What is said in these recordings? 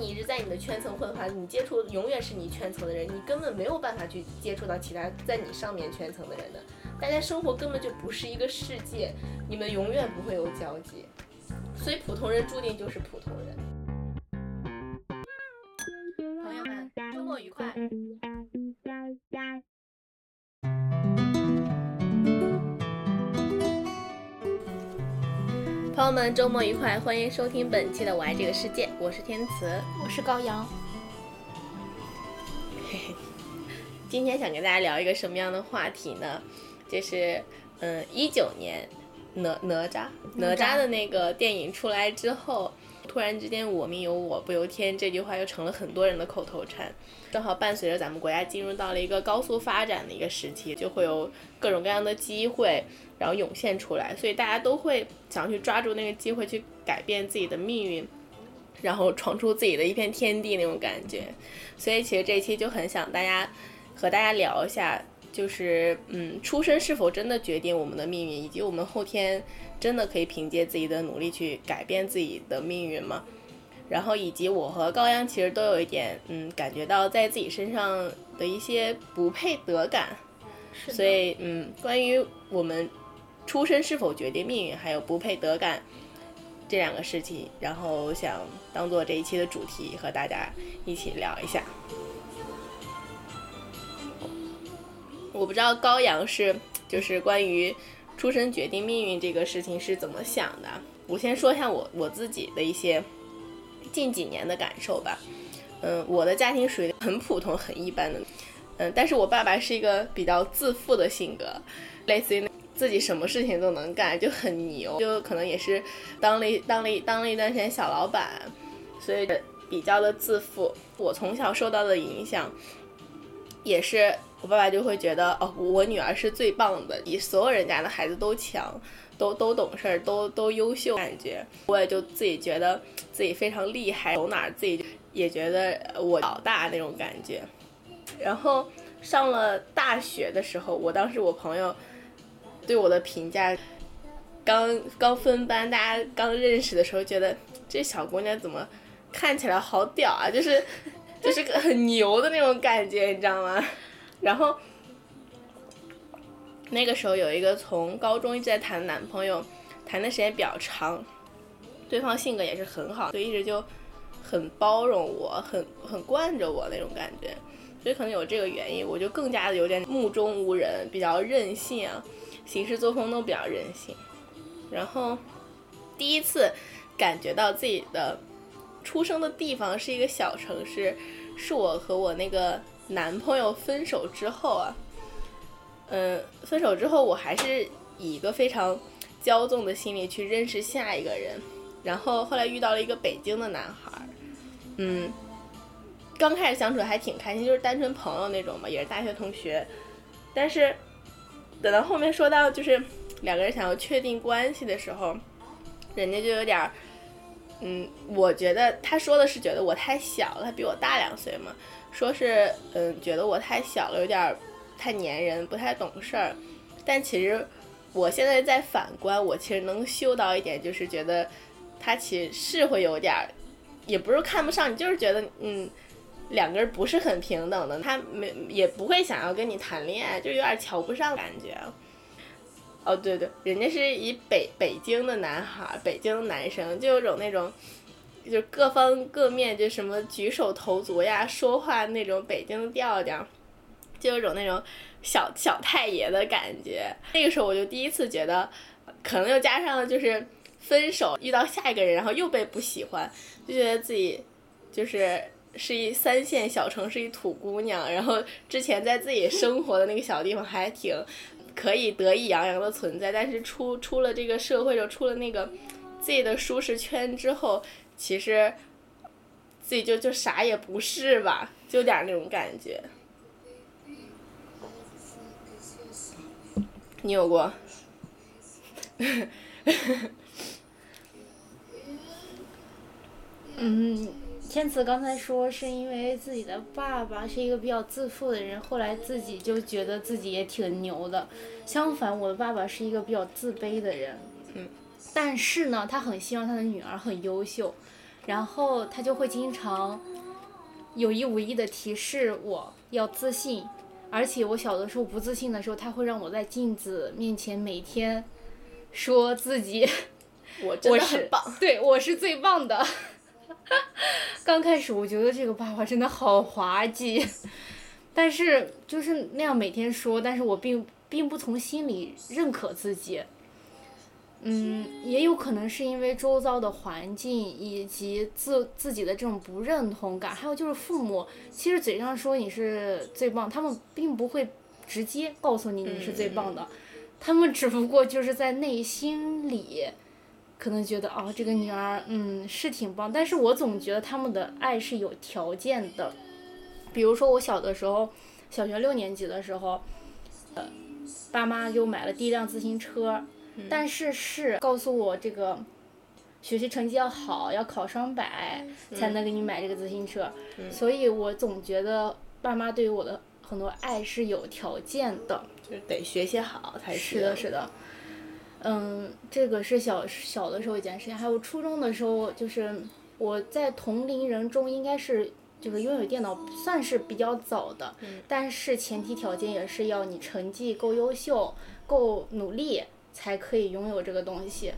你一直在你的圈层混的话，你接触永远是你圈层的人，你根本没有办法去接触到其他在你上面圈层的人的。大家生活根本就不是一个世界，你们永远不会有交集，所以普通人注定就是普通人。友们，周末愉快！欢迎收听本期的《我爱这个世界》，我是天慈，我是高阳。嘿嘿，今天想跟大家聊一个什么样的话题呢？就是，嗯，一九年哪哪吒哪吒的那个电影出来之后，突然之间“我命由我不由天”这句话又成了很多人的口头禅。正好伴随着咱们国家进入到了一个高速发展的一个时期，就会有各种各样的机会，然后涌现出来，所以大家都会想去抓住那个机会去改变自己的命运，然后闯出自己的一片天地那种感觉。所以其实这期就很想大家和大家聊一下，就是嗯，出生是否真的决定我们的命运，以及我们后天真的可以凭借自己的努力去改变自己的命运吗？然后以及我和高阳其实都有一点嗯，感觉到在自己身上的一些不配得感，是所以嗯，关于我们出身是否决定命运，还有不配得感这两个事情，然后想当做这一期的主题和大家一起聊一下。我不知道高阳是就是关于出生决定命运这个事情是怎么想的。我先说一下我我自己的一些近几年的感受吧。嗯，我的家庭属于很普通、很一般的。嗯，但是我爸爸是一个比较自负的性格，类似于自己什么事情都能干，就很牛，就可能也是当了一当了一当了一段时间小老板，所以比较的自负。我从小受到的影响，也是我爸爸就会觉得哦，我女儿是最棒的，比所有人家的孩子都强，都都懂事儿，都都优秀，感觉我也就自己觉得自己非常厉害，走哪儿自己也觉得我老大那种感觉。然后上了大学的时候，我当时我朋友对我的评价，刚刚分班，大家刚认识的时候，觉得这小姑娘怎么看起来好屌啊，就是就是个很牛的那种感觉，你知道吗？然后那个时候有一个从高中一直在谈男朋友，谈的时间比较长，对方性格也是很好，所以一直就很包容我，很很惯着我那种感觉。所以可能有这个原因，我就更加的有点目中无人，比较任性啊，行事作风都比较任性。然后第一次感觉到自己的出生的地方是一个小城市，是我和我那个男朋友分手之后啊，嗯，分手之后我还是以一个非常骄纵的心理去认识下一个人，然后后来遇到了一个北京的男孩，嗯。刚开始相处还挺开心，就是单纯朋友那种嘛，也是大学同学。但是等到后面说到就是两个人想要确定关系的时候，人家就有点，嗯，我觉得他说的是觉得我太小了，他比我大两岁嘛，说是嗯觉得我太小了，有点太粘人，不太懂事儿。但其实我现在在反观，我其实能嗅到一点，就是觉得他其实是会有点儿，也不是看不上你，就是觉得嗯。两个人不是很平等的，他没也不会想要跟你谈恋爱，就有点瞧不上感觉。哦，对对，人家是以北北京的男孩，北京男生，就有种那种，就各方各面就什么举手投足呀，说话那种北京调调，就有种那种小小太爷的感觉。那个时候我就第一次觉得，可能又加上就是分手遇到下一个人，然后又被不喜欢，就觉得自己就是。是一三线小城市一土姑娘，然后之前在自己生活的那个小地方还挺可以得意洋洋的存在，但是出出了这个社会，就出了那个自己的舒适圈之后，其实自己就就啥也不是吧，就点那种感觉。你有过？嗯，天赐刚才说是因为自己的爸爸是一个比较自负的人，后来自己就觉得自己也挺牛的。相反，我的爸爸是一个比较自卑的人。嗯。但是呢，他很希望他的女儿很优秀，然后他就会经常有意无意的提示我要自信，而且我小的时候不自信的时候，他会让我在镜子面前每天说自己 我真的很棒。对我是最棒的。刚开始我觉得这个爸爸真的好滑稽，但是就是那样每天说，但是我并并不从心里认可自己。嗯，也有可能是因为周遭的环境以及自自己的这种不认同感，还有就是父母，其实嘴上说你是最棒，他们并不会直接告诉你你是最棒的，他们只不过就是在内心里。可能觉得哦，这个女儿嗯是挺棒，但是我总觉得他们的爱是有条件的。比如说我小的时候，小学六年级的时候，呃，爸妈给我买了第一辆自行车，但是是告诉我这个学习成绩要好，要考双百才能给你买这个自行车，所以我总觉得爸妈对于我的很多爱是有条件的。就是得学习好才行。是的，是的。嗯，这个是小小的时候一件事情，还有初中的时候，就是我在同龄人中应该是就是拥有电脑算是比较早的，但是前提条件也是要你成绩够优秀、够努力才可以拥有这个东西。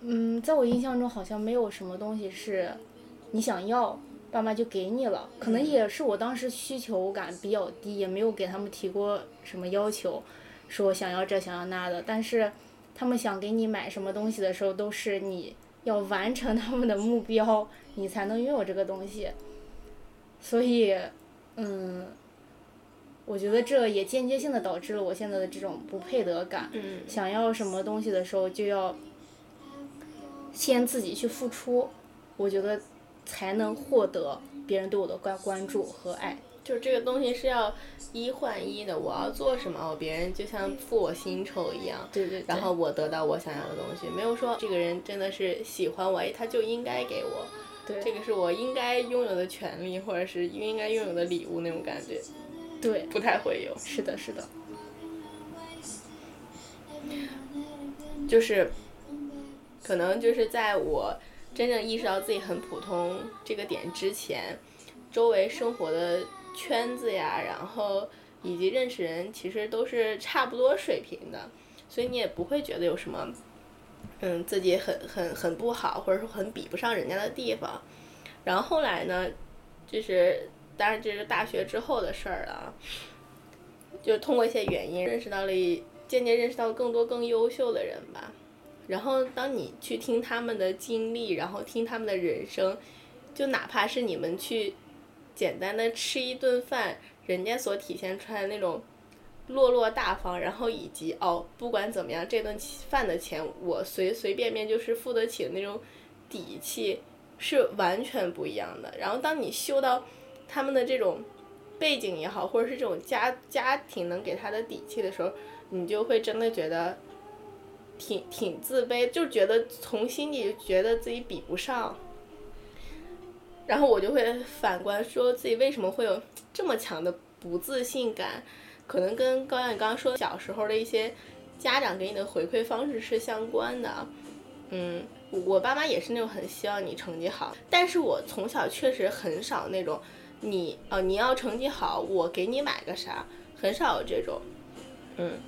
嗯，在我印象中好像没有什么东西是你想要，爸妈就给你了，可能也是我当时需求感比较低，也没有给他们提过什么要求。说想要这想要那的，但是他们想给你买什么东西的时候，都是你要完成他们的目标，你才能拥有这个东西。所以，嗯，我觉得这也间接性的导致了我现在的这种不配得感。嗯想要什么东西的时候，就要先自己去付出，我觉得才能获得别人对我的关关注和爱。就是这个东西是要一换一的，我要做什么，我别人就像付我薪酬一样，对对对。然后我得到我想要的东西，没有说这个人真的是喜欢我，哎，他就应该给我，对这个是我应该拥有的权利，或者是应该拥有的礼物那种感觉，对，不太会有。是的，是的。就是，可能就是在我真正意识到自己很普通这个点之前，周围生活的圈子呀，然后以及认识人，其实都是差不多水平的，所以你也不会觉得有什么，嗯，自己很很很不好，或者说很比不上人家的地方。然后后来呢，就是当然这是大学之后的事儿了，就通过一些原因认识到了。渐渐认识到更多更优秀的人吧，然后当你去听他们的经历，然后听他们的人生，就哪怕是你们去简单的吃一顿饭，人家所体现出来的那种落落大方，然后以及哦，不管怎么样，这顿饭的钱我随随便便就是付得起的那种底气，是完全不一样的。然后当你嗅到他们的这种背景也好，或者是这种家家庭能给他的底气的时候，你就会真的觉得挺挺自卑，就觉得从心里觉得自己比不上，然后我就会反观说自己为什么会有这么强的不自信感，可能跟高阳你刚刚说小时候的一些家长给你的回馈方式是相关的，嗯，我爸妈也是那种很希望你成绩好，但是我从小确实很少那种你呃你要成绩好，我给你买个啥，很少有这种，嗯。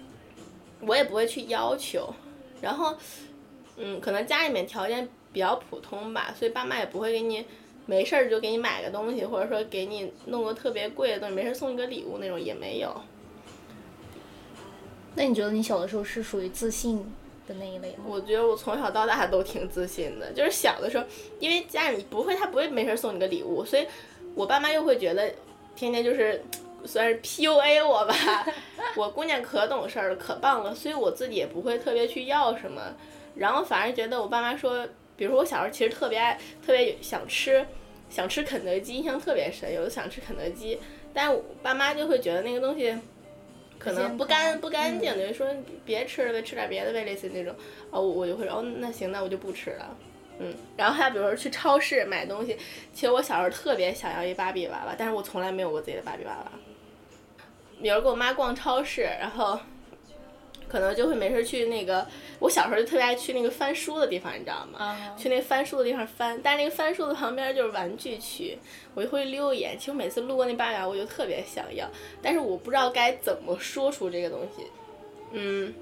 我也不会去要求，然后，嗯，可能家里面条件比较普通吧，所以爸妈也不会给你没事儿就给你买个东西，或者说给你弄个特别贵的东西，没事儿送一个礼物那种也没有。那你觉得你小的时候是属于自信的那一类吗？我觉得我从小到大都挺自信的，就是小的时候，因为家里不会，他不会没事儿送你个礼物，所以我爸妈又会觉得天天就是。算是 PUA 我吧，我姑娘可懂事儿了，可棒了，所以我自己也不会特别去要什么，然后反而觉得我爸妈说，比如说我小时候其实特别爱，特别想吃，想吃肯德基，印象特别深，有的想吃肯德基，但我爸妈就会觉得那个东西可能不干不干净，就说别吃了呗，吃点别的呗，类似那种，哦，我我就会说，哦，那行，那我就不吃了。嗯，然后还有比如说去超市买东西，其实我小时候特别想要一芭比娃娃，但是我从来没有过自己的芭比娃娃。比如跟我妈逛超市，然后可能就会没事去那个，我小时候就特别爱去那个翻书的地方，你知道吗？啊，去那个翻书的地方翻，但是那个翻书的旁边就是玩具区，我就会溜一眼。其实每次路过那芭比娃娃，我就特别想要，但是我不知道该怎么说出这个东西。嗯，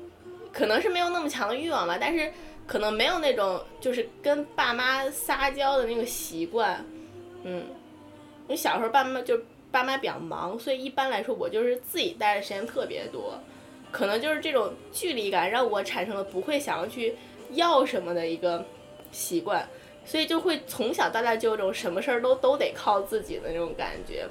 可能是没有那么强的欲望吧，但是可能没有那种就是跟爸妈撒娇的那个习惯。嗯，因为小时候爸妈就爸妈比较忙，所以一般来说我就是自己待的时间特别多。可能就是这种距离感让我产生了不会想要去要什么的一个习惯，所以就会从小到大就有种什么事儿都都得靠自己的那种感觉。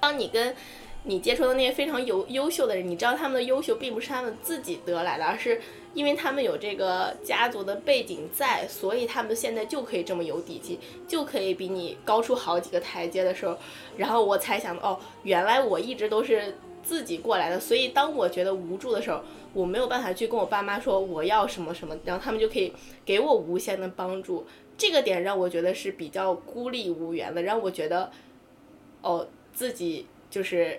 当你跟你接触的那些非常优优秀的人，你知道他们的优秀并不是他们自己得来的，而是因为他们有这个家族的背景在，所以他们现在就可以这么有底气，就可以比你高出好几个台阶的时候，然后我才想，哦，原来我一直都是。自己过来的，所以当我觉得无助的时候，我没有办法去跟我爸妈说我要什么什么，然后他们就可以给我无限的帮助。这个点让我觉得是比较孤立无援的，让我觉得，哦，自己就是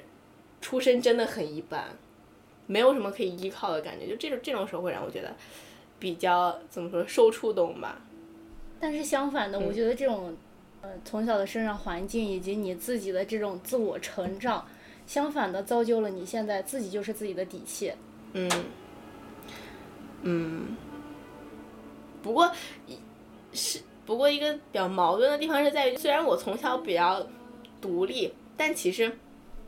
出身真的很一般，没有什么可以依靠的感觉。就这种这种时候会让我觉得比较怎么说受触动吧。但是相反的，我觉得这种呃从小的生长环境以及你自己的这种自我成长。相反的，造就了你现在自己就是自己的底气。嗯，嗯。不过，是不过一个比较矛盾的地方是在于，虽然我从小比较独立，但其实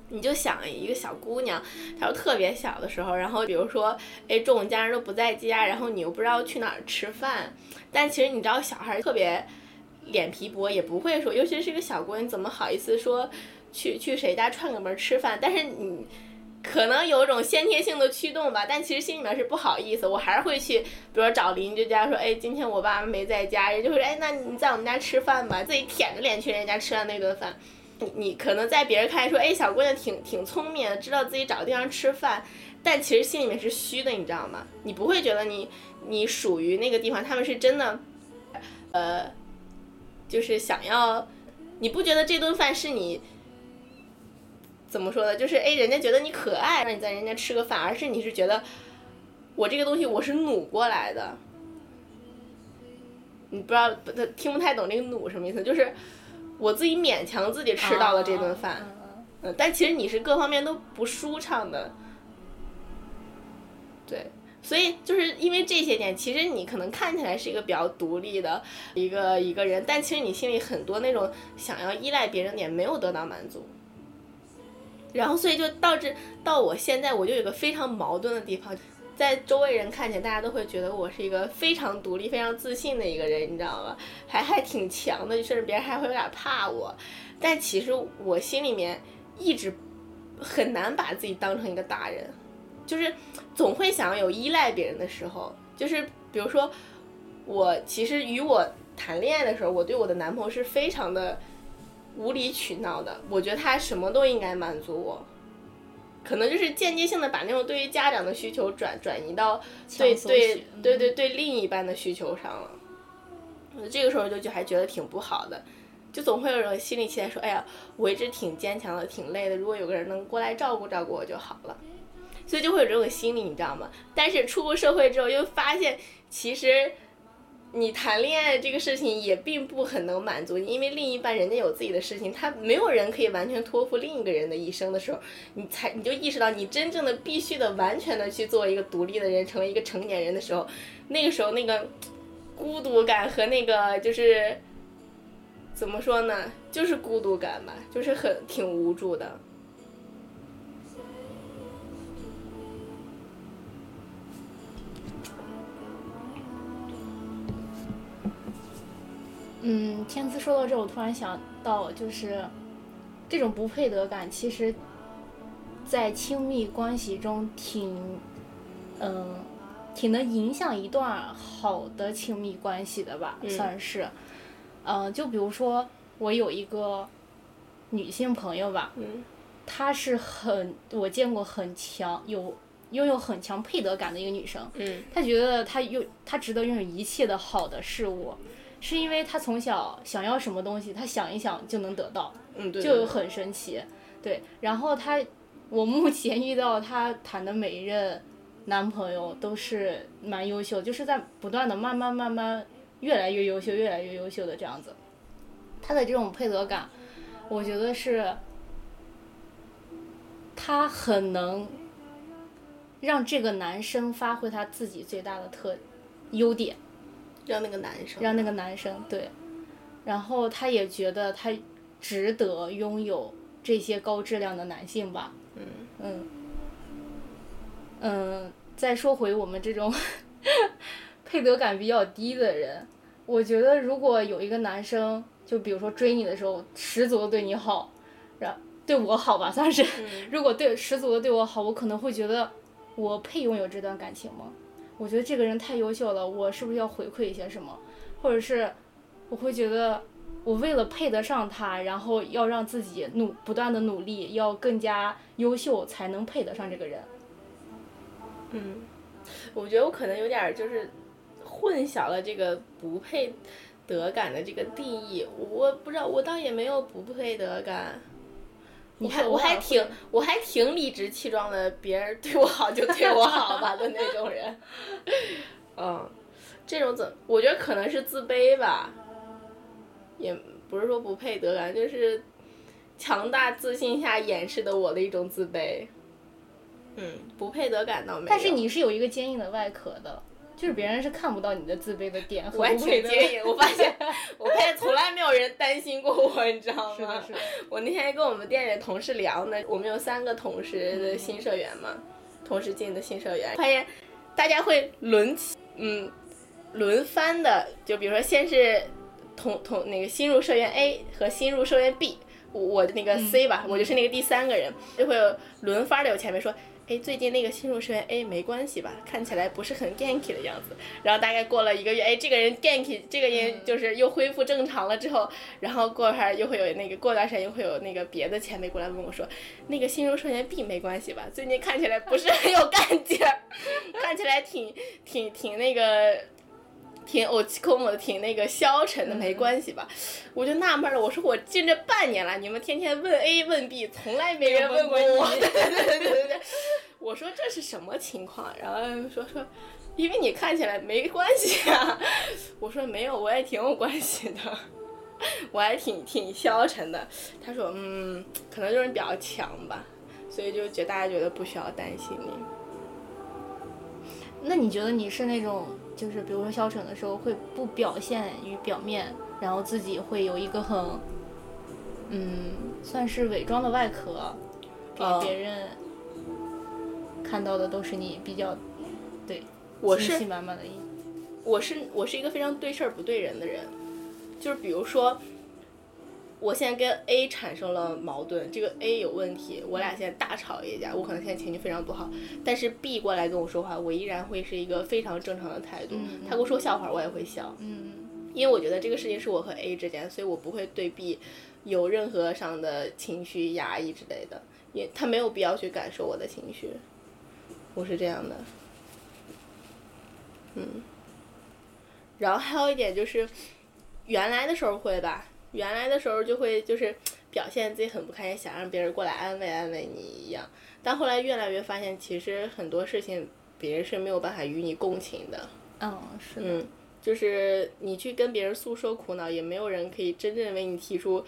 你就想一个小姑娘，她说特别小的时候，然后比如说，哎，中午家人都不在家，然后你又不知道去哪儿吃饭，但其实你知道，小孩特别脸皮薄，也不会说，尤其是一个小姑娘，怎么好意思说？去去谁家串个门吃饭，但是你可能有一种先天性的驱动吧，但其实心里面是不好意思，我还是会去，比如说找邻居家说，哎，今天我爸妈没在家，人就会说，哎，那你在我们家吃饭吧，自己舔着脸去人家吃完那顿饭，你你可能在别人看来说，哎，小姑娘挺挺聪明，知道自己找个地方吃饭，但其实心里面是虚的，你知道吗？你不会觉得你你属于那个地方，他们是真的，呃，就是想要，你不觉得这顿饭是你。怎么说呢？就是哎，人家觉得你可爱，让你在人家吃个饭，而是你是觉得我这个东西我是努过来的。你不知道，他听不太懂这个“努”什么意思，就是我自己勉强自己吃到了这顿饭，嗯，但其实你是各方面都不舒畅的。对，所以就是因为这些点，其实你可能看起来是一个比较独立的一个一个人，但其实你心里很多那种想要依赖别人点没有得到满足。然后，所以就导致到我现在，我就有个非常矛盾的地方，在周围人看起来，大家都会觉得我是一个非常独立、非常自信的一个人，你知道吗？还还挺强的，甚至别人还会有点怕我。但其实我心里面一直很难把自己当成一个大人，就是总会想要有依赖别人的时候。就是比如说，我其实与我谈恋爱的时候，我对我的男朋友是非常的。无理取闹的，我觉得他什么都应该满足我，可能就是间接性的把那种对于家长的需求转转移到对对对对对另一半的需求上了，这个时候就就还觉得挺不好的，就总会有人心里期待说，哎呀，我一直挺坚强的，挺累的，如果有个人能过来照顾照顾我就好了，所以就会有这种心理，你知道吗？但是出过社会之后又发现，其实。你谈恋爱这个事情也并不很能满足你，因为另一半人家有自己的事情，他没有人可以完全托付另一个人的一生的时候，你才你就意识到你真正的必须的完全的去做一个独立的人，成为一个成年人的时候，那个时候那个孤独感和那个就是怎么说呢，就是孤独感吧，就是很挺无助的。嗯，天赐说到这，我突然想到，就是这种不配得感，其实，在亲密关系中挺，嗯，挺能影响一段好的亲密关系的吧，算是。嗯，就比如说我有一个女性朋友吧，嗯她是很我见过很强有拥有很强配得感的一个女生，嗯她觉得她拥她值得拥有一切的好的事物。是因为他从小想要什么东西，他想一想就能得到，就很神奇。对，然后他，我目前遇到他谈的每一任男朋友都是蛮优秀，就是在不断的慢慢慢慢越来越优秀，越来越优秀的这样子。他的这种配得感，我觉得是他很能让这个男生发挥他自己最大的特优点，让那个男生，让那个男生对，然后他也觉得他值得拥有这些高质量的男性吧。嗯。嗯。嗯，再说回我们这种 配得感比较低的人，我觉得如果有一个男生，就比如说追你的时候，十足的对你好，然对我好吧，算是，如果对十足的对我好，我可能会觉得我配拥有这段感情吗？我觉得这个人太优秀了，我是不是要回馈一些什么？或者是我会觉得我为了配得上他，然后要让自己努不断的努力，要更加优秀才能配得上这个人。嗯，我觉得我可能有点就是混淆了这个不配得感的这个定义。我不知道，我倒也没有不配得感。我还我还挺我还挺理直气壮的，别人对我好就对我好吧的那种人。嗯，这种怎我觉得可能是自卑吧，也不是说不配得感，就是强大自信下掩饰的我的一种自卑。嗯，不配得感倒没有。但是你是有一个坚硬的外壳的，就是别人是看不到你的自卑的点和我还不配得挺坚硬，我发现，我发现从来没有人担心过我，你知道吗？是的，是的。我那天跟我们店里的同事聊呢，我们有三个同事的新社员嘛，同时进的新社员，发现大家会轮起，嗯，轮番的，就比如说先是同同那个新入社员 A 和新入社员 B，我那个 C 吧，我就是那个第三个人，就会轮番的有前面说。哎，最近那个新入社员 A 没关系吧？看起来不是很 ganky 的样子。然后大概过了一个月，哎，这个人 ganky，这个人就是又恢复正常了之后，然后过会儿又会有那个过段时间又会有那个别的前辈过来问我说，那个新入社员 B 没关系吧？最近看起来不是很有干劲儿，看起来挺挺挺那个。挺我跟我，挺那个消沉的，没关系吧？我就纳闷了，我说我进这半年了，你们天天问 A 问 B，从来没人问过我。对对对对对，我说这是什么情况？然后说说，因为你看起来没关系啊。我说没有，我也挺有关系的，我还挺挺消沉的。他说嗯，可能就是比较强吧，所以就觉得大家觉得不需要担心你。那你觉得你是那种？就是比如说消沉的时候会不表现于表面，然后自己会有一个很，嗯，算是伪装的外壳，给别人看到的都是你比较，对，我是信心满满的一，我是我是一个非常对事儿不对人的人，就是比如说。我现在跟 A 产生了矛盾，这个 A 有问题，我俩现在大吵一架，我可能现在情绪非常不好。但是 B 过来跟我说话，我依然会是一个非常正常的态度。他跟我说笑话，我也会笑。嗯，因为我觉得这个事情是我和 A 之间，所以我不会对 B 有任何上的情绪压抑之类的，也他没有必要去感受我的情绪。我是这样的。嗯。然后还有一点就是，原来的时候会吧。原来的时候就会就是表现自己很不开心，想让别人过来安慰安慰你一样。但后来越来越发现，其实很多事情别人是没有办法与你共情的。嗯，是的。嗯，就是你去跟别人诉说苦恼，也没有人可以真正为你提出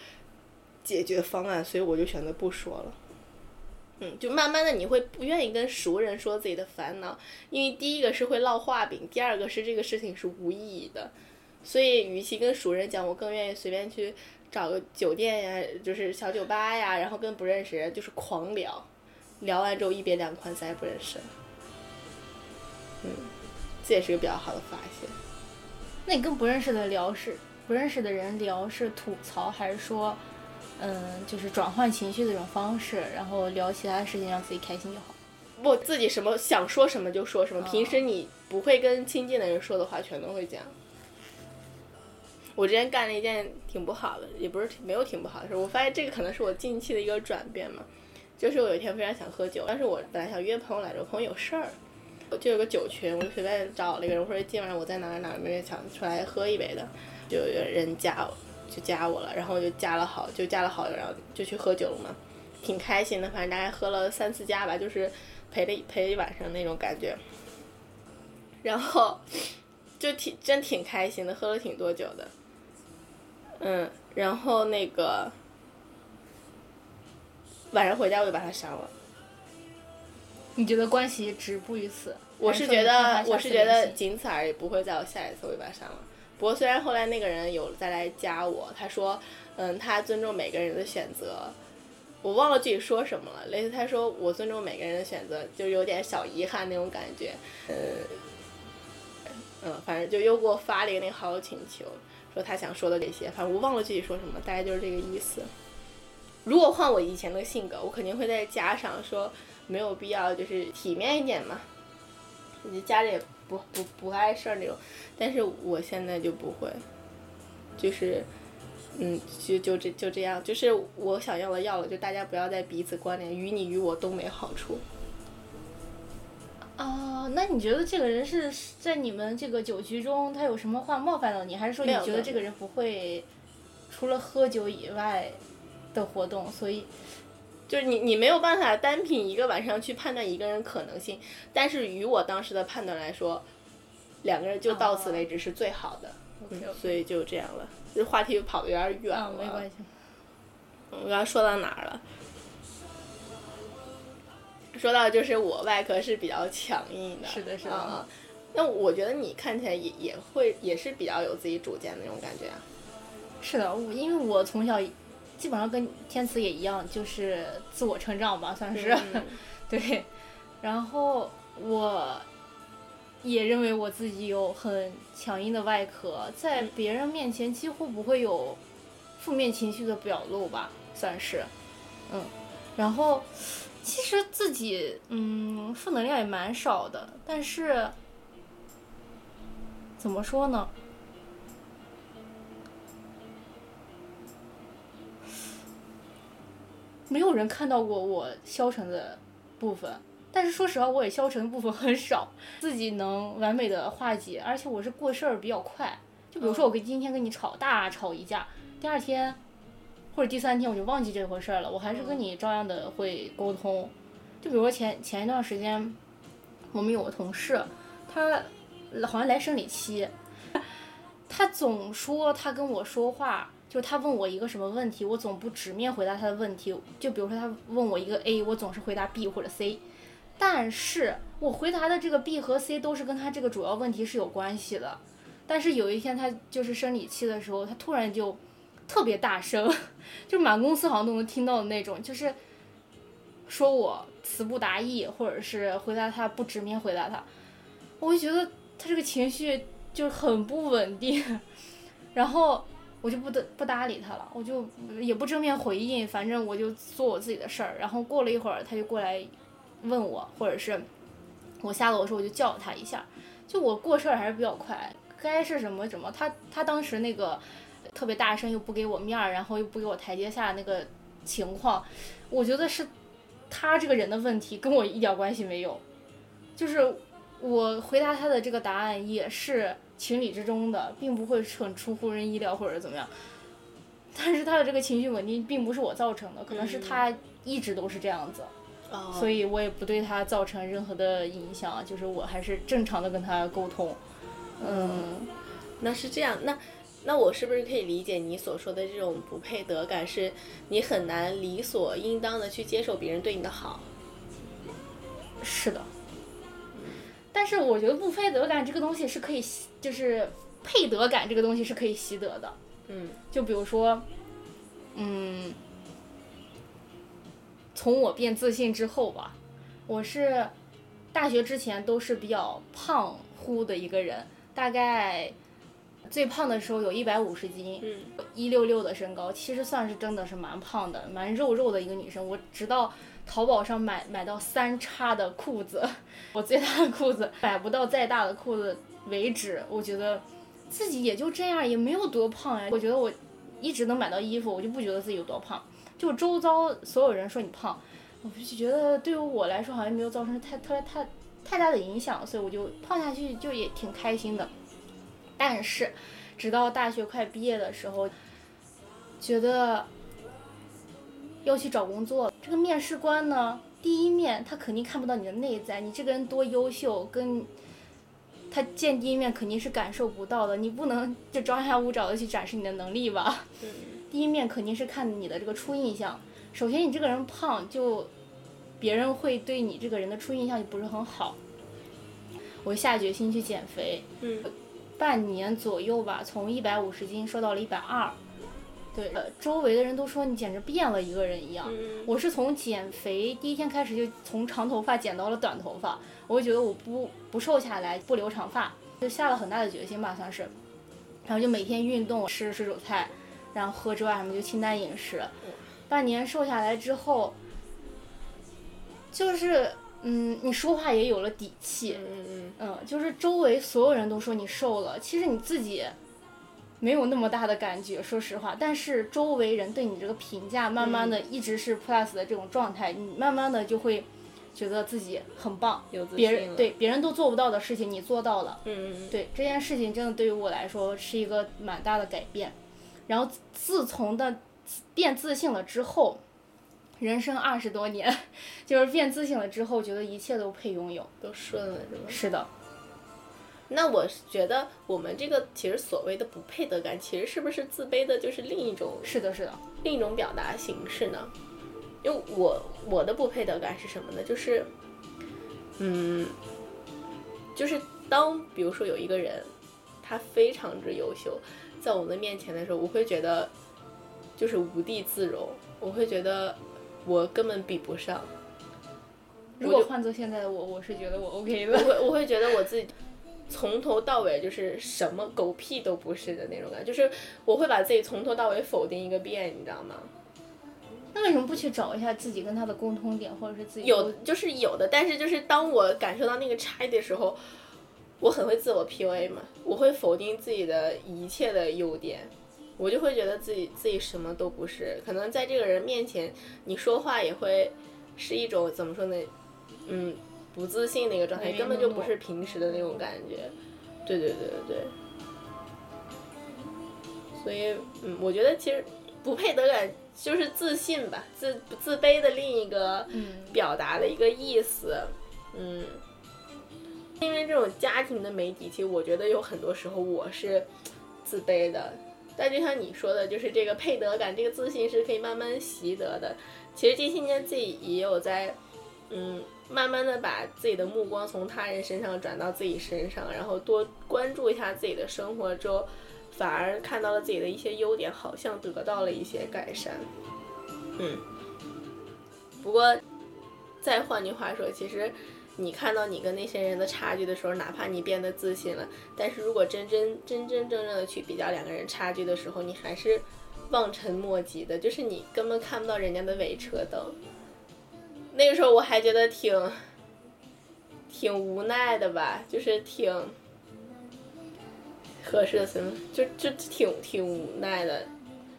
解决方案，所以我就选择不说了。嗯，就慢慢的你会不愿意跟熟人说自己的烦恼，因为第一个是会烙画饼，第二个是这个事情是无意义的。所以，与其跟熟人讲，我更愿意随便去找个酒店呀，就是小酒吧呀，然后跟不认识人就是狂聊，聊完之后一别两宽，再也不认识了。嗯，这也是个比较好的发现。那你跟不认识的聊是不认识的人聊是吐槽，还是说，嗯，就是转换情绪的一种方式，然后聊其他的事情，让自己开心就好？不，自己什么想说什么就说什么，平时你不会跟亲近的人说的话，全都会讲。我之前干了一件挺不好的，也不是没有挺不好的事。我发现这个可能是我近期的一个转变嘛，就是我有一天非常想喝酒，但是我本来想约朋友来着，朋友有事儿，就有个酒群，我就随便找了一个人，我说今晚我在哪儿哪儿，没人想出来喝一杯的，就有人加我，就加我了，然后我就加了好，就加了好友，然后就去喝酒了嘛，挺开心的，反正大概喝了三四家吧，就是陪了陪了一晚上那种感觉，然后 就挺真挺开心的，喝了挺多酒的，嗯，然后那个晚上回家我就把他删了。你觉得关系止步于此？我是觉得我是觉得仅此而已，不会再有下一次，我就把他删了。不过虽然后来那个人有再来加我，他说，嗯，他尊重每个人的选择。我忘了具体说什么了，类似他说我尊重每个人的选择，就有点小遗憾那种感觉，呃，嗯，反正就又给我发了一个那个好友请求，说他想说的这些，反正我忘了具体说什么，大概就是这个意思。如果换我以前的性格，我肯定会再加上说没有必要，就是体面一点嘛，你家里也不不不碍事儿那种，但是我现在就不会，就是。嗯，就就这就这样，就是我想要的要了，就大家不要再彼此关联，于你于我都没好处。啊，那你觉得这个人是在你们这个酒局中，他有什么话冒犯到你，还是说你觉得这个人不会，除了喝酒以外的活动，所以，就是你你没有办法单凭一个晚上去判断一个人可能性，但是与我当时的判断来说，两个人就到此为止是最好的，所以就这样了。这话题跑的有点远了。没关系。我刚刚说到哪儿了？说到就是我外壳是比较强硬的。是的，是的。啊，那我觉得你看起来也也会也是比较有自己主见的那种感觉啊。是的，我因为我从小基本上跟天慈也一样，就是自我成长吧，算是。对。然后我。也认为我自己有很强硬的外壳，在别人面前几乎不会有负面情绪的表露吧，算是，嗯，然后其实自己嗯负能量也蛮少的，但是怎么说呢？没有人看到过我消沉的部分。但是说实话，我也消沉的部分很少，自己能完美的化解，而且我是过事儿比较快。就比如说我跟今天跟你吵大吵一架，第二天或者第三天我就忘记这回事儿了，我还是跟你照样的会沟通。就比如说前前一段时间，我们有个同事，他好像来生理期，他总说他跟我说话，就他问我一个什么问题，我总不直面回答他的问题。就比如说他问我一个 A，我总是回答 B 或者 C。但是我回答的这个 B 和 C 都是跟他这个主要问题是有关系的，但是有一天他就是生理期的时候，他突然就特别大声，就满公司好像都能听到的那种，就是说我词不达意，或者是回答他不直面回答他，我就觉得他这个情绪就很不稳定，然后我就不得不搭理他了，我就也不正面回应，反正我就做我自己的事儿，然后过了一会儿他就过来。问我，或者是我下楼的时候我就叫他一下，就我过事儿还是比较快，该是什么什么。他他当时那个特别大声又不给我面儿，然后又不给我台阶下那个情况，我觉得是他这个人的问题，跟我一点关系没有。就是我回答他的这个答案也是情理之中的，并不会很出乎人意料或者怎么样。但是他的这个情绪稳定并不是我造成的，可能是他一直都是这样子。所以我也不对他造成任何的影响，就是我还是正常的跟他沟通。嗯，那是这样，那那我是不是可以理解你所说的这种不配得感，是你很难理所应当的去接受别人对你的好？是的。但是我觉得不配得感这个东西是可以，就是配得感这个东西是可以习得的。嗯。就比如说，嗯。从我变自信之后吧，我是大学之前都是比较胖乎的一个人，大概最胖的时候有一百五十斤，一六六的身高，其实算是真的是蛮胖的，蛮肉肉的一个女生。我直到淘宝上买买到三叉的裤子，我最大的裤子买不到再大的裤子为止，我觉得自己也就这样，也没有多胖呀。我觉得我一直能买到衣服，我就不觉得自己有多胖。就周遭所有人说你胖，我就觉得对于我来说好像没有造成太特别太太大的影响，所以我就胖下去就也挺开心的。但是，直到大学快毕业的时候，觉得要去找工作，这个面试官呢第一面他肯定看不到你的内在，你这个人多优秀，跟他见第一面肯定是感受不到的。你不能就张牙舞爪的去展示你的能力吧？第一面肯定是看你的这个初印象。首先你这个人胖，就别人会对你这个人的初印象就不是很好。我下决心去减肥，嗯，半年左右吧，从一百五十斤瘦到了一百二。对，呃，周围的人都说你简直变了一个人一样。嗯我是从减肥第一天开始就从长头发剪到了短头发，我就觉得我不不瘦下来，不留长发，就下了很大的决心吧，算是。然后就每天运动，吃水煮菜，然后喝粥啊什么就清淡饮食。半年瘦下来之后，就是嗯，你说话也有了底气。嗯嗯嗯，就是周围所有人都说你瘦了，其实你自己没有那么大的感觉，说实话。但是周围人对你这个评价，慢慢的一直是 plus 的这种状态，你慢慢的就会觉得自己很棒，有自别人对别人都做不到的事情你做到了，嗯嗯对这件事情真的对于我来说是一个蛮大的改变。然后自从的变自信了之后，人生二十多年，就是变自信了之后，觉得一切都配拥有。都顺了是吗？是的，那我觉得我们这个其实所谓的不配得感，其实是不是自卑的，就是另一种是的，是的。另一种表达形式呢？因为我我的不配得感是什么呢？就是，嗯，就是当比如说有一个人，他非常之优秀，在我们的面前的时候，我会觉得就是无地自容，我会觉得我根本比不上。如果换做现在的我，我是觉得我 OK 我。会我会觉得我自己从头到尾就是什么狗屁都不是的那种感觉，就是我会把自己从头到尾否定一个遍，你知道吗？那为什么不去找一下自己跟他的共通点，或者是自己有就是有的，但是就是当我感受到那个差异的时候，我很会自我 PUA 嘛，我会否定自己的一切的优点，我就会觉得自己自己什么都不是，可能在这个人面前，你说话也会是一种怎么说呢，嗯，不自信的一个状态，根本就不是平时的那种感觉，对对对对对，所以嗯，我觉得其实不配得感就是自信吧，自自卑的另一个嗯。表达的一个意思，嗯，因为这种家庭的媒体，其实我觉得有很多时候我是自卑的，但就像你说的，就是这个配得感，这个自信是可以慢慢习得的。其实近些年自己也有在，嗯，慢慢的把自己的目光从他人身上转到自己身上，然后多关注一下自己的生活之后，反而看到了自己的一些优点，好像得到了一些改善。嗯，不过再换句话说，其实你看到你跟那些人的差距的时候，哪怕你变得自信了，但是如果真真真真正正的去比较两个人差距的时候，你还是望尘莫及的，就是你根本看不到人家的尾车灯。那个时候我还觉得挺挺无奈的吧，就是挺合适的词吗，就就挺挺无奈的，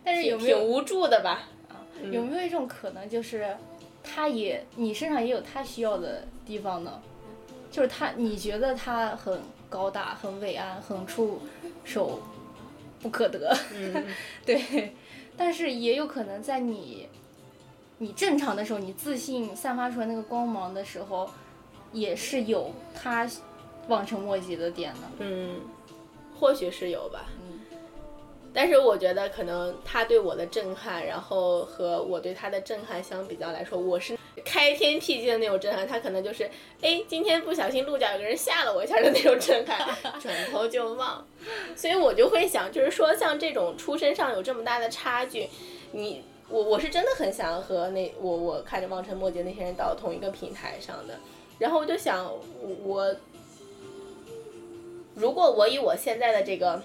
但是有没有挺无助的吧。有没有一种可能，就是他也你身上也有他需要的地方呢？就是他你觉得他很高大、很伟岸、很触手不可得，嗯 对，但是也有可能在你你正常的时候，你自信散发出来那个光芒的时候，也是有他望尘莫及的点的。嗯，或许是有吧。嗯但是我觉得可能他对我的震撼，然后和我对他的震撼相比较来说，我是开天辟地的那种震撼，他可能就是哎今天不小心路角有个人吓了我一下的那种震撼，转头就忘。所以我就会想，就是说像这种出身上有这么大的差距，你我我是真的很想和那我我看着望尘莫及那些人到同一个平台上的，然后我就想我如果我以我现在的这个。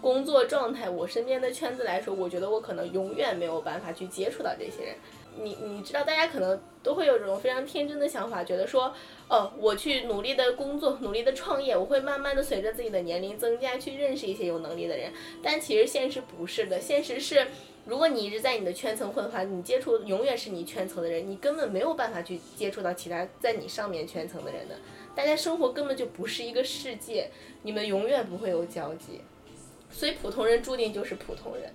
工作状态，我身边的圈子来说，我觉得我可能永远没有办法去接触到这些人。你你知道，大家可能都会有这种非常天真的想法，觉得说，哦，我去努力的工作，努力的创业，我会慢慢的随着自己的年龄增加，去认识一些有能力的人。但其实现实不是的，现实是，如果你一直在你的圈层混的话，你接触永远是你圈层的人，你根本没有办法去接触到其他在你上面圈层的人的。大家生活根本就不是一个世界，你们永远不会有交集。所以普通人注定就是普通人。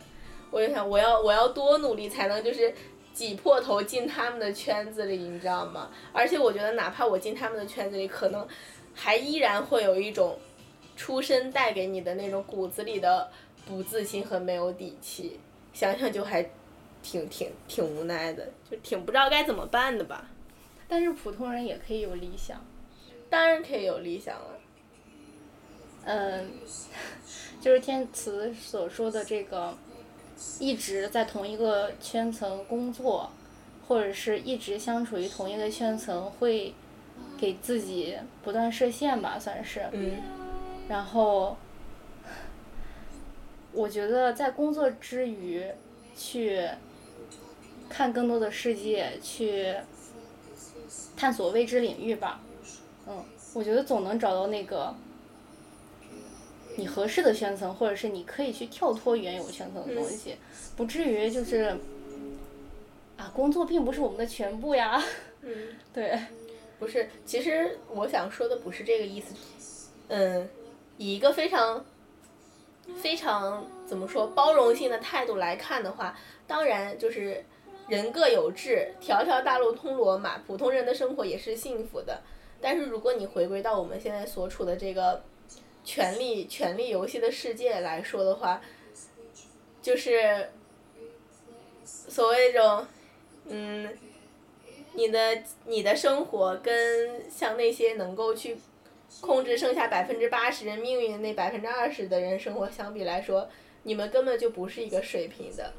我就想，我要我要多努力才能就是挤破头进他们的圈子里，你知道吗？而且我觉得，哪怕我进他们的圈子里，可能还依然会有一种出身带给你的那种骨子里的不自信和没有底气。想想就还挺挺挺无奈的，就挺不知道该怎么办的吧。但是普通人也可以有理想，当然可以有理想了。嗯，就是天慈所说的这个，一直在同一个圈层工作，或者是一直相处于同一个圈层，会给自己不断设限吧，算是。嗯。然后，我觉得在工作之余，去看更多的世界，去探索未知领域吧。嗯，我觉得总能找到那个。你合适的圈层，或者是你可以去跳脱原有圈层的东西，不至于就是，啊，工作并不是我们的全部呀。嗯，对，不是，其实我想说的不是这个意思。嗯，以一个非常，非常怎么说包容性的态度来看的话，当然就是人各有志，条条大路通罗马，普通人的生活也是幸福的。但是如果你回归到我们现在所处的这个。权力权力游戏的世界来说的话，就是所谓这种，嗯，你的你的生活跟像那些能够去控制剩下百分之八十人命运的那百分之二十的人生活相比来说，你们根本就不是一个水平的，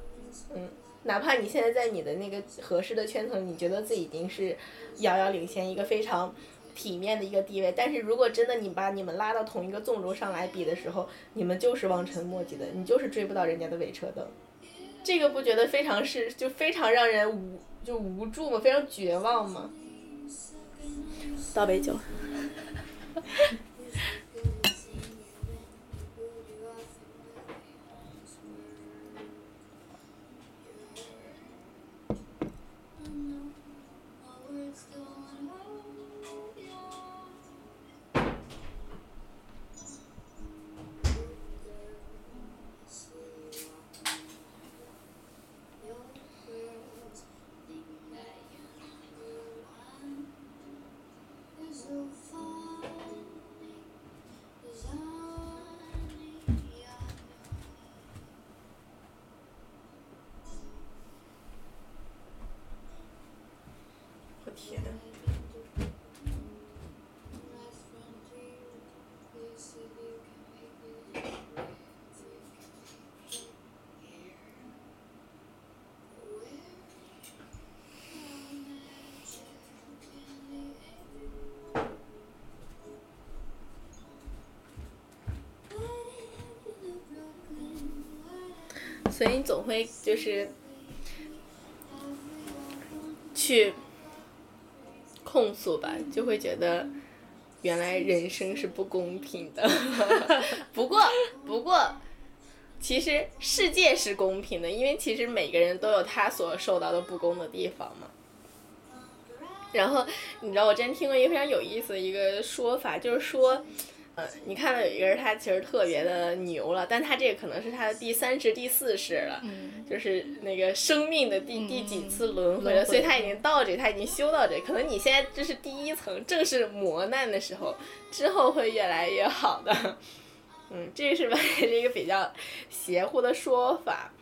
嗯，哪怕你现在在你的那个合适的圈层，你觉得自己已经是遥遥领先一个非常。体面的一个地位，但是如果真的你把你们拉到同一个纵轴上来比的时候，你们就是望尘莫及的，你就是追不到人家的尾车灯，这个不觉得非常是就非常让人无就无助吗？非常绝望吗？倒杯酒。所以你总会就是去控诉吧，就会觉得原来人生是不公平的。不过，不过，其实世界是公平的，因为其实每个人都有他所受到的不公的地方嘛。然后，你知道我之前听过一个非常有意思的一个说法，就是说。嗯，你看到有一个人，他其实特别的牛了，但他这个可能是他的第三世、第四世了，就是那个生命的第第几次轮回了，所以他已经到这，他已经修到这，可能你现在这是第一层，正是磨难的时候，之后会越来越好的。嗯，这个是吧？是一个比较邪乎的说法。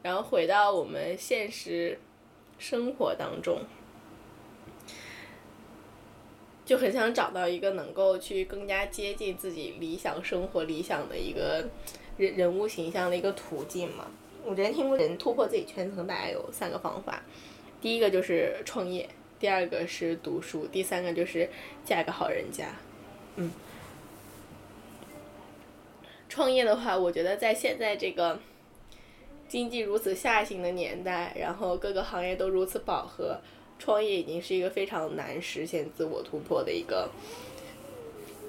然后回到我们现实生活当中。就很想找到一个能够去更加接近自己理想生活理想的一个人人物形象的一个途径嘛。我之前听过人突破自己圈层大概有三个方法，第一个就是创业，第二个是读书，第三个就是嫁个好人家。嗯，创业的话，我觉得在现在这个经济如此下行的年代，然后各个行业都如此饱和。创业已经是一个非常难实现自我突破的一个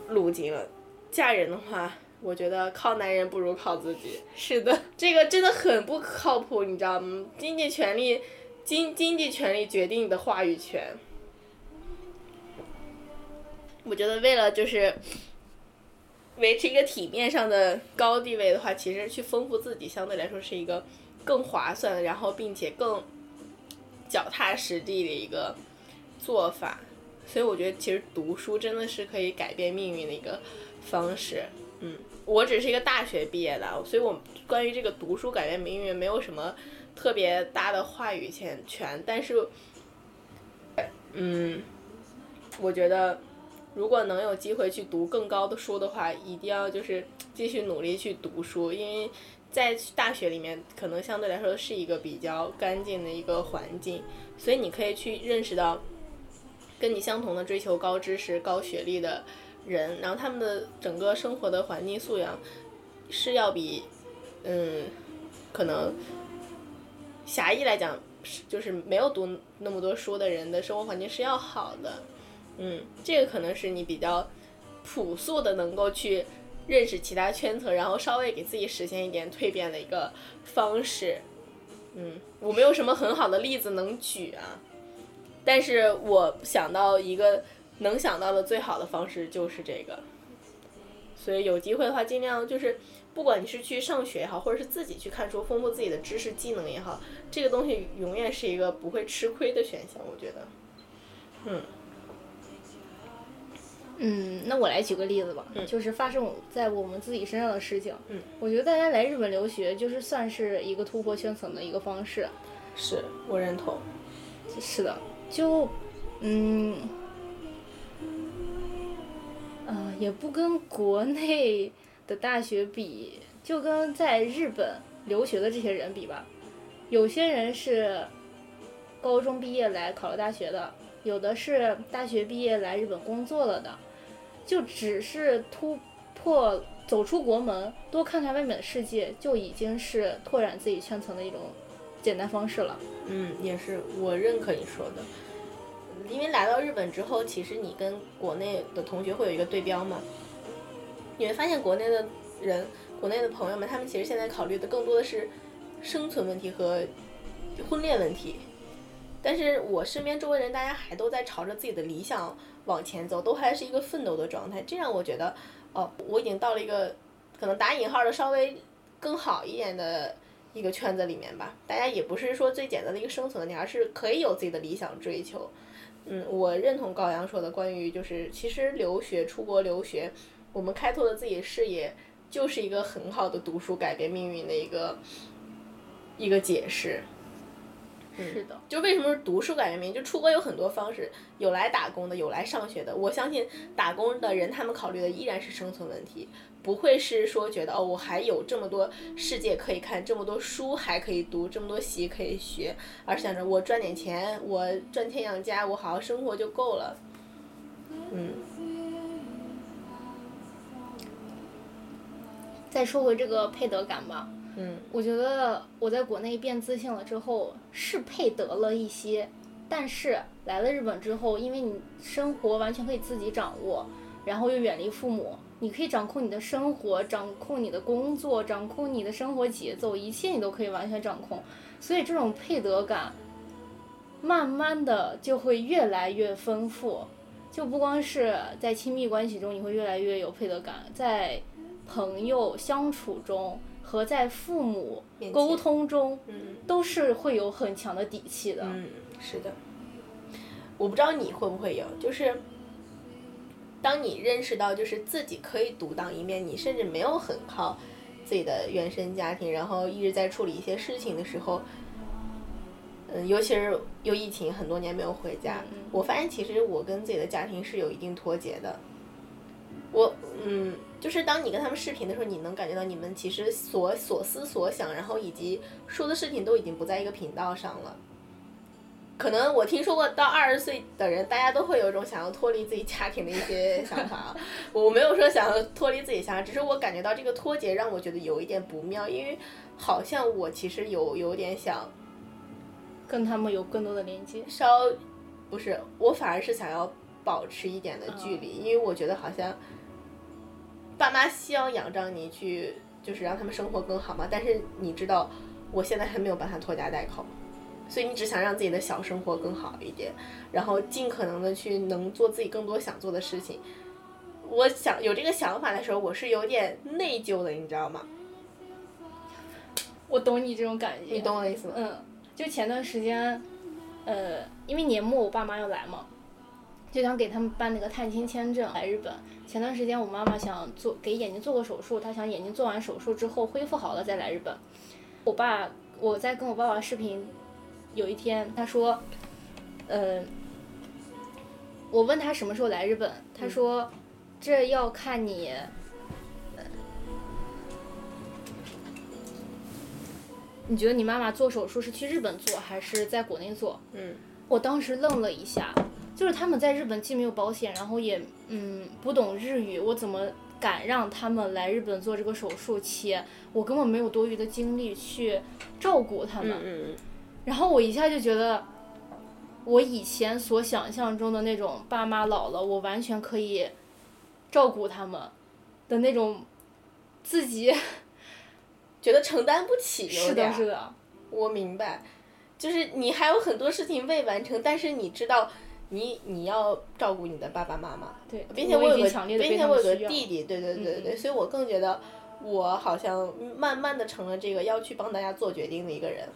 路径了。嫁人的话，我觉得靠男人不如靠自己。是的，这个真的很不靠谱，你知道吗？经济权利，经经济权利决定你的话语权。我觉得为了就是维持一个体面上的高地位的话，其实去丰富自己相对来说是一个更划算，然后并且更。脚踏实地的一个做法。所以我觉得其实读书真的是可以改变命运的一个方式。嗯，我只是一个大学毕业的，所以我关于这个读书改变命运没有什么特别大的话语权权，但是，嗯，我觉得如果能有机会去读更高的书的话，一定要就是继续努力去读书，因为在大学里面可能相对来说是一个比较干净的一个环境，所以你可以去认识到。跟你相同的追求高知识、高学历的人，然后他们的整个生活的环境素养是要比，嗯，可能狭义来讲，就是没有读那么多书的人的生活环境是要好的，嗯，这个可能是你比较朴素的能够去认识其他圈层，然后稍微给自己实现一点蜕变的一个方式，嗯，我没有什么很好的例子能举啊。但是我想到一个能想到的最好的方式就是这个，所以有机会的话，尽量就是，不管你是去上学也好，或者是自己去看书，丰富自己的知识技能也好，这个东西永远是一个不会吃亏的选项，我觉得。嗯。嗯，那我来举个例子吧，就是发生在我们自己身上的事情。嗯。我觉得大家来日本留学，就是算是一个突破圈层的一个方式。是我认同。是的。就，嗯，呃，也不跟国内的大学比，就跟在日本留学的这些人比吧。有些人是高中毕业来考了大学的，有的是大学毕业来日本工作了的，就只是突破走出国门，多看看外面的世界，就已经是拓展自己圈层的一种简单方式了。嗯，也是我认可你说的。因为来到日本之后，其实你跟国内的同学会有一个对标嘛，你会发现国内的人、国内的朋友们，他们其实现在考虑的更多的是生存问题和婚恋问题。但是我身边周围人，大家还都在朝着自己的理想往前走，都还是一个奋斗的状态。这样我觉得，哦，我已经到了一个可能打引号的稍微更好一点的一个圈子里面吧。大家也不是说最简单的一个生存问题，而是可以有自己的理想追求。嗯，我认同高阳说的，关于就是其实留学出国留学，我们开拓的自己视野，就是一个很好的读书改变命运的一个一个解释。是的，就为什么是读书改变命运？就出国有很多方式，有来打工的，有来上学的。我相信打工的人，他们考虑的依然是生存问题。不会是说觉得哦，我还有这么多世界可以看，这么多书还可以读，这么多习可以学，而想着我赚点钱，我赚钱养家，我好好生活就够了。嗯。再说回这个配得感吧。嗯。我觉得我在国内变自信了之后是配得了一些，但是来了日本之后，因为你生活完全可以自己掌握，然后又远离父母。你可以掌控你的生活，掌控你的工作，掌控你的生活节奏，一切你都可以完全掌控。所以这种配得感，慢慢的就会越来越丰富。就不光是在亲密关系中，你会越来越有配得感，在朋友相处中和在父母沟通中，都是会有很强的底气的。嗯，是的。我不知道你会不会有，就是。当你认识到就是自己可以独当一面，你甚至没有很靠自己的原生家庭，然后一直在处理一些事情的时候，嗯，尤其是又疫情很多年没有回家，我发现其实我跟自己的家庭是有一定脱节的。我嗯，就是当你跟他们视频的时候，你能感觉到你们其实所所思所想，然后以及说的事情都已经不在一个频道上了。可能我听说过，到二十岁的人，大家都会有一种想要脱离自己家庭的一些想法啊。我没有说想要脱离自己想法，只是我感觉到这个脱节让我觉得有一点不妙，因为好像我其实有有点想跟他们有更多的连接。稍不是，我反而是想要保持一点的距离，因为我觉得好像爸妈希望仰仗你去，就是让他们生活更好嘛。但是你知道，我现在还没有办法拖家带口。所以你只想让自己的小生活更好一点，然后尽可能的去能做自己更多想做的事情。我想有这个想法的时候，我是有点内疚的，你知道吗？我懂你这种感觉。你懂我的意思吗？嗯，就前段时间，呃，因为年末我爸妈要来嘛，就想给他们办那个探亲签证来日本。前段时间我妈妈想做给眼睛做个手术，她想眼睛做完手术之后恢复好了再来日本。我爸我在跟我爸爸视频，有一天他说，呃，我问他什么时候来日本，他说这要看你。你觉得你妈妈做手术是去日本做还是在国内做？嗯，我当时愣了一下，就是他们在日本既没有保险，然后也嗯不懂日语，我怎么敢让他们来日本做这个手术？且我根本没有多余的精力去照顾他们。嗯嗯然后我一下就觉得，我以前所想象中的那种爸妈老了，我完全可以照顾他们的那种自己。觉得承担不起，是的，是的。我明白，就是你还有很多事情未完成，但是你知道，你你要照顾你的爸爸妈妈，对，并且我有个，并且我有个弟弟，对对对对对，所以我更觉得我好像慢慢的成了这个要去帮大家做决定的一个人，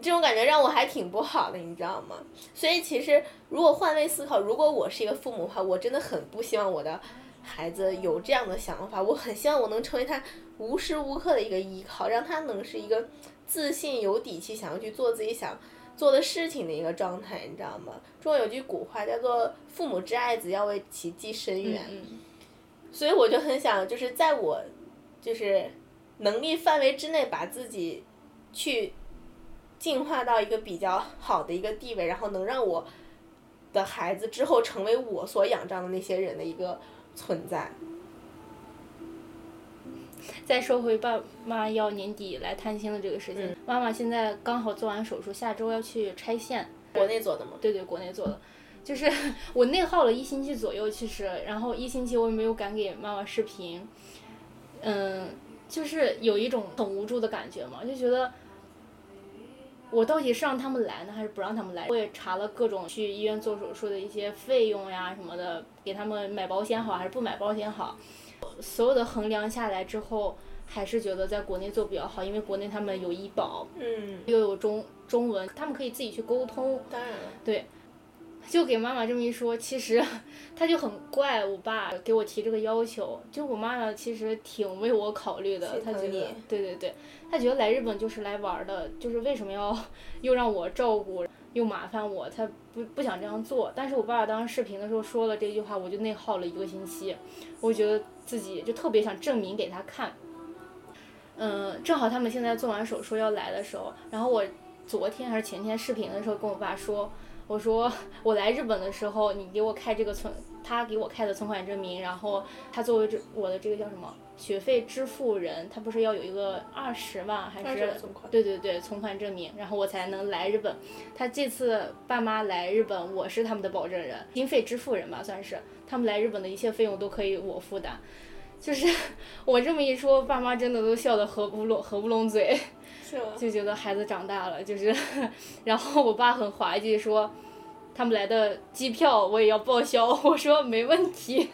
这种感觉让我还挺不好的，你知道吗？所以其实如果换位思考，如果我是一个父母的话，我真的很不希望我的。孩子有这样的想法，我很希望我能成为他无时无刻的一个依靠，让他能是一个自信、有底气、想要去做自己想做的事情的一个状态，你知道吗？中国有句古话叫做“父母之爱子，要为其计深远”，所以我就很想，就是在我就是能力范围之内，把自己去进化到一个比较好的一个地位，然后能让我的孩子之后成为我所仰仗的那些人的一个。存在。再说回爸妈要年底来探亲的这个事情，妈妈现在刚好做完手术，下周要去拆线。国内做的吗？对对，国内做的。就是 我内耗了一星期左右，其实，然后一星期我也没有敢给妈妈视频。嗯，就是有一种很无助的感觉嘛，就觉得。我到底是让他们来呢，还是不让他们来？我也查了各种去医院做手术的一些费用呀什么的，给他们买保险好还是不买保险好？所有的衡量下来之后，还是觉得在国内做比较好，因为国内他们有医保，嗯，又有中中文，他们可以自己去沟通。当然了。对。就给妈妈这么一说，其实 她就很怪我爸给我提这个要求。就我妈妈其实挺为我考虑的，她觉得，对对对，她觉得来日本就是来玩的，就是为什么要 又让我照顾又麻烦我，他不不想这样做。但是我爸爸当时视频的时候说了这句话，我就内耗了一个星期，我觉得自己就特别想证明给他看。嗯，正好他们现在做完手术要来的时候，然后我昨天还是前天视频的时候跟我爸说。我说我来日本的时候，你给我开这个存，他给我开的存款证明，然后他作为这我的这个叫什么学费支付人，他不是要有一个二十万还是？对对对，存款证明，然后我才能来日本。他这次爸妈来日本，我是他们的保证人，经费支付人吧算是，他们来日本的一切费用都可以我负担。就是 我这么一说，爸妈真的都笑得合不拢合不拢嘴。就觉得孩子长大了，就是，然后我爸很滑稽说，他们来的机票我也要报销，我说没问题，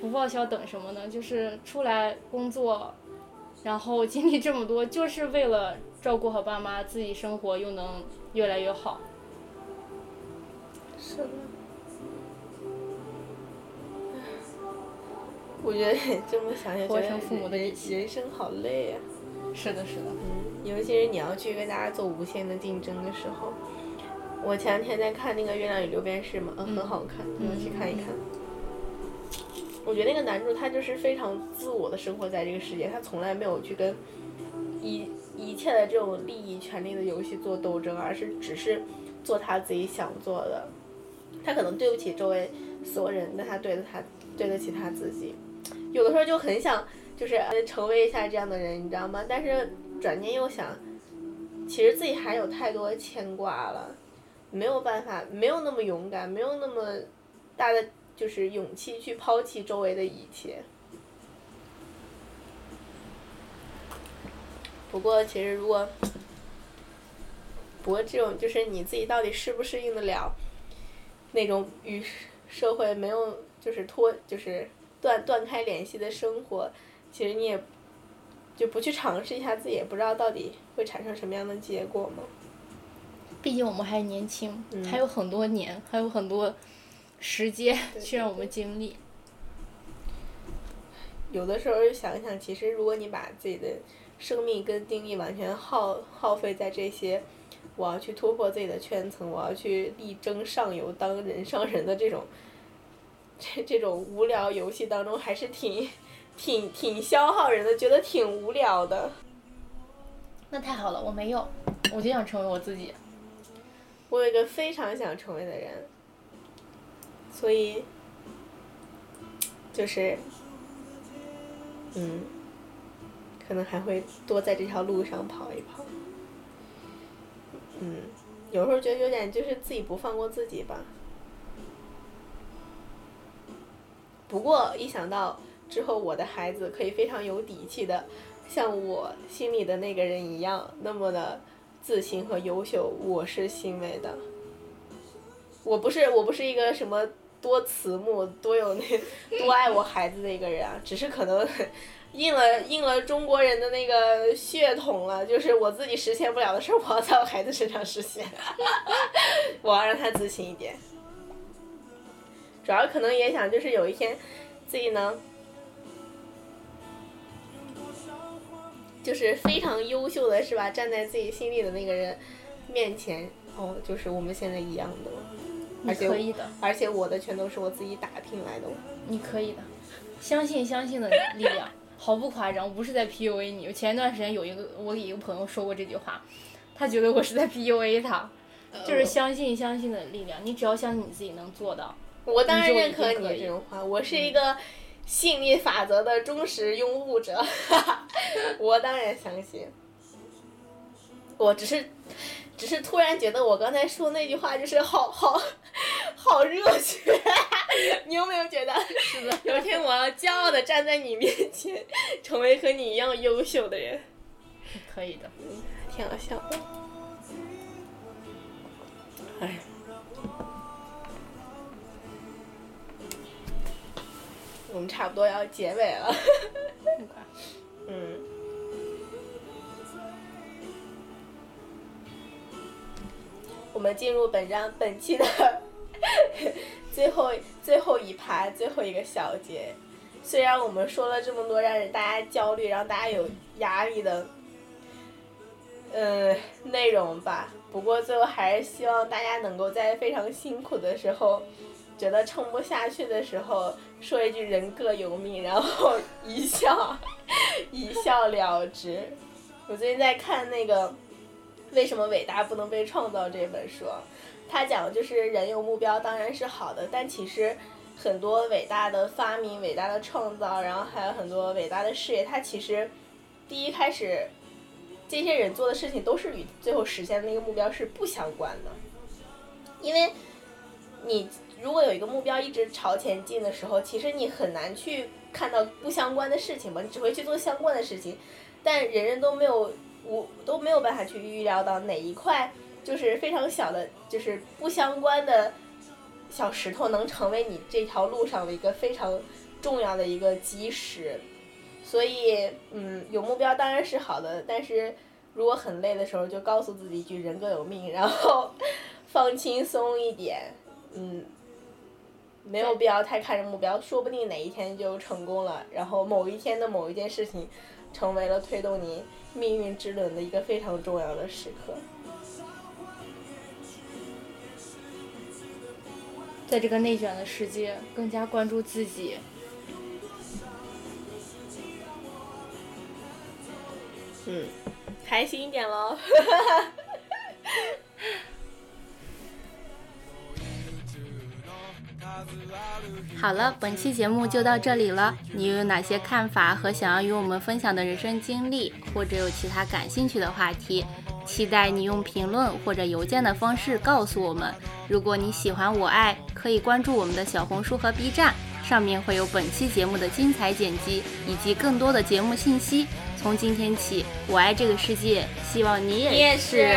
不报销等什么呢？就是出来工作，然后经历这么多，就是为了照顾好爸妈，自己生活又能越来越好。是的。我觉得这么想想，觉得人人生好累啊。是的，是的。嗯，尤其是你要去跟大家做无限的竞争的时候，我前两天在看那个《月亮与六便士》嘛，嗯，很好看，你们去看一看。我觉得那个男主他就是非常自我的生活在这个世界，他从来没有去跟一一切的这种利益、权力的游戏做斗争，而是只是做他自己想做的。他可能对不起周围所有人，但他对得他对得起他自己。有的时候就很想。就是成为一下这样的人，你知道吗？但是转念又想，其实自己还有太多牵挂了，没有办法，没有那么勇敢，没有那么大的就是勇气去抛弃周围的一切。不过其实如果，不过这种就是你自己到底适不适应得了，那种与社会没有就是脱就是断断开联系的生活。其实你也就不去尝试一下，自己也不知道到底会产生什么样的结果嘛？毕竟我们还年轻，嗯还有很多年，还有很多时间去让 我们经历。有的时候想一想，其实如果你把自己的生命跟精力完全耗耗费在这些，我要去突破自己的圈层，我要去力争上游，当人上人的这种，这这种无聊游戏当中，还是挺挺挺消耗人的，觉得挺无聊的。那太好了，我没有，我就想成为我自己。我有一个非常想成为的人，所以就是，嗯，可能还会多在这条路上跑一跑。嗯，有时候觉得有点就是自己不放过自己吧。不过一想到之后我的孩子可以非常有底气的，像我心里的那个人一样，那么的自信和优秀，我是欣慰的。我不是我不是一个什么多慈母、多有那 多爱我孩子的一个人啊，只是可能 应了应了中国人的那个血统了，就是我自己实现不了的事儿，我要在我孩子身上实现，我要让他自信一点。主要可能也想就是有一天自己能。就是非常优秀的是吧？站在自己心里的那个人面前，哦，就是我们现在一样的，而且可以的，而且我的全都是我自己打拼来的。你可以的，相信相信的力量，毫不夸张，我不是在 PUA 你。我前一段时间有一个我给一个朋友说过这句话，他觉得我是在 PUA 他，就是相信相信的力量，你只要相信你自己能做到。我当然认可你这种话，我是一个吸引力法则的忠实拥护者，我当然相信。我只是，只是突然觉得我刚才说那句话就是好好好热血，你有没有觉得？是的，有一天我要骄傲的站在你面前，成为和你一样优秀的人，可以的。挺好笑的。哎。我们差不多要结尾了。嗯。我们进入本章本期的 最后最后一趴最后一个小节。虽然我们说了这么多让人大家焦虑、让大家有压力的，嗯，内容吧，不过最后还是希望大家能够在非常辛苦的时候，觉得撑不下去的时候，说一句“人各有命”，然后一笑一笑了之。我最近在看那个《为什么伟大不能被创造》这本书，它讲的就是人有目标当然是好的，但其实很多伟大的发明、伟大的创造，然后还有很多伟大的事业，它其实第一开始这些人做的事情都是与最后实现的那个目标是不相关的，因为你如果有一个目标一直朝前进的时候，其实你很难去看到不相关的事情吧，你只会去做相关的事情，但人人都没有无都没有办法去预料到哪一块就是非常小的，就是不相关的小石头能成为你这条路上的一个非常重要的一个基石。所以，嗯，有目标当然是好的，但是如果很累的时候，就告诉自己一句“人各有命”，然后放轻松一点，嗯，没有必要太看着目标，说不定哪一天就成功了，然后某一天的某一件事情，成为了推动你命运之轮的一个非常重要的时刻。在这个内卷的世界，更加关注自己。嗯，开心一点喽。好了，本期节目就到这里了。你有哪些看法和想要与我们分享的人生经历，或者有其他感兴趣的话题？期待你用评论或者邮件的方式告诉我们。如果你喜欢我爱，可以关注我们的小红书和 B 站，上面会有本期节目的精彩剪辑以及更多的节目信息。从今天起，我爱这个世界，希望你也 也是。